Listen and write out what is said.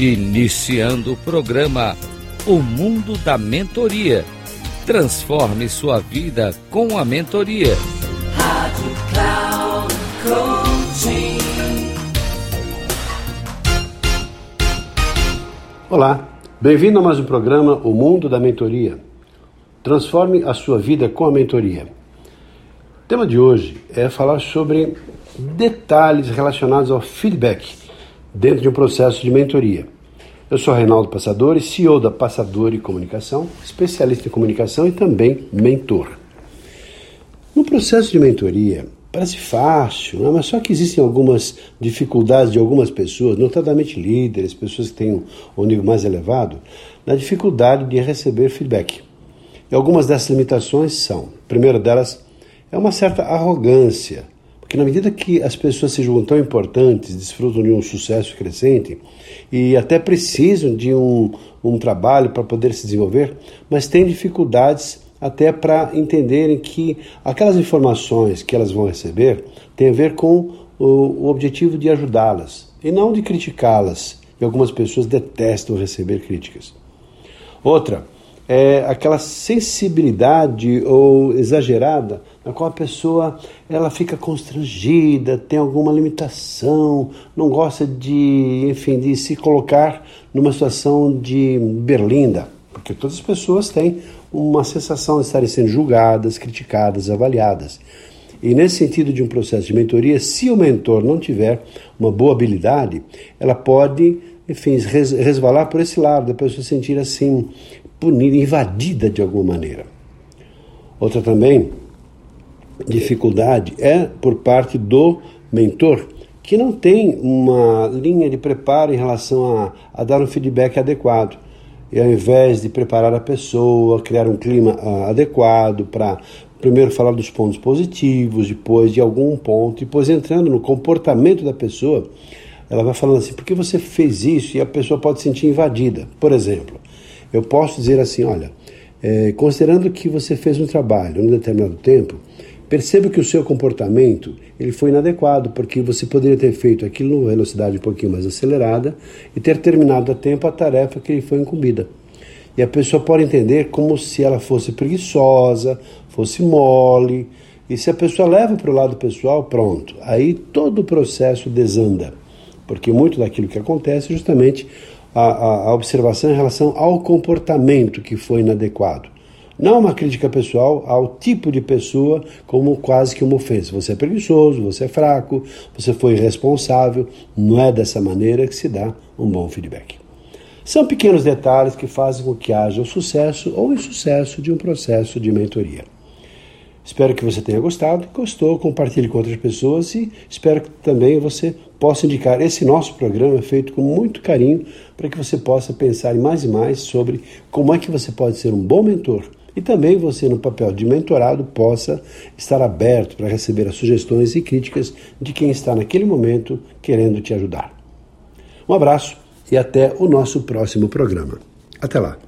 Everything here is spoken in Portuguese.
Iniciando o programa O Mundo da Mentoria. Transforme sua vida com a mentoria. Rádio Cloud Coaching. Olá, bem-vindo a mais um programa O Mundo da Mentoria. Transforme a sua vida com a mentoria. O tema de hoje é falar sobre detalhes relacionados ao feedback dentro de um processo de mentoria. Eu sou Reinaldo Passadori, CEO da Passadori Comunicação, especialista em comunicação e também mentor. No processo de mentoria, parece fácil, né? mas só que existem algumas dificuldades de algumas pessoas, notadamente líderes, pessoas que têm um nível mais elevado, na dificuldade de receber feedback. E algumas dessas limitações são: a primeira delas é uma certa arrogância porque na medida que as pessoas se julgam tão importantes, desfrutam de um sucesso crescente e até precisam de um, um trabalho para poder se desenvolver, mas têm dificuldades até para entenderem que aquelas informações que elas vão receber têm a ver com o, o objetivo de ajudá-las e não de criticá-las. E algumas pessoas detestam receber críticas. Outra, é aquela sensibilidade ou exagerada na qual a pessoa ela fica constrangida, tem alguma limitação, não gosta de, enfim, de se colocar numa situação de berlinda, porque todas as pessoas têm uma sensação de estarem sendo julgadas, criticadas, avaliadas. E nesse sentido de um processo de mentoria, se o mentor não tiver uma boa habilidade, ela pode, enfim, resvalar por esse lado, da pessoa se sentir assim, punida, invadida de alguma maneira. Outra também dificuldade é por parte do mentor, que não tem uma linha de preparo em relação a, a dar um feedback adequado. E ao invés de preparar a pessoa, criar um clima uh, adequado para primeiro falar dos pontos positivos, depois de algum ponto, depois entrando no comportamento da pessoa, ela vai falando assim: por que você fez isso? E a pessoa pode se sentir invadida. Por exemplo, eu posso dizer assim: olha, é, considerando que você fez um trabalho em um determinado tempo, perceba que o seu comportamento ele foi inadequado, porque você poderia ter feito aquilo numa velocidade um pouquinho mais acelerada e ter terminado a tempo a tarefa que lhe foi incumbida. E a pessoa pode entender como se ela fosse preguiçosa, fosse mole. E se a pessoa leva para o lado pessoal, pronto, aí todo o processo desanda. Porque muito daquilo que acontece é justamente a, a, a observação em relação ao comportamento que foi inadequado. Não uma crítica pessoal ao tipo de pessoa como quase que uma ofensa. Você é preguiçoso, você é fraco, você foi irresponsável. Não é dessa maneira que se dá um bom feedback. São pequenos detalhes que fazem com que haja o sucesso ou insucesso de um processo de mentoria. Espero que você tenha gostado. Gostou, compartilhe com outras pessoas e espero que também você possa indicar esse nosso programa feito com muito carinho para que você possa pensar mais e mais sobre como é que você pode ser um bom mentor e também você, no papel de mentorado, possa estar aberto para receber as sugestões e críticas de quem está naquele momento querendo te ajudar. Um abraço e até o nosso próximo programa. Até lá.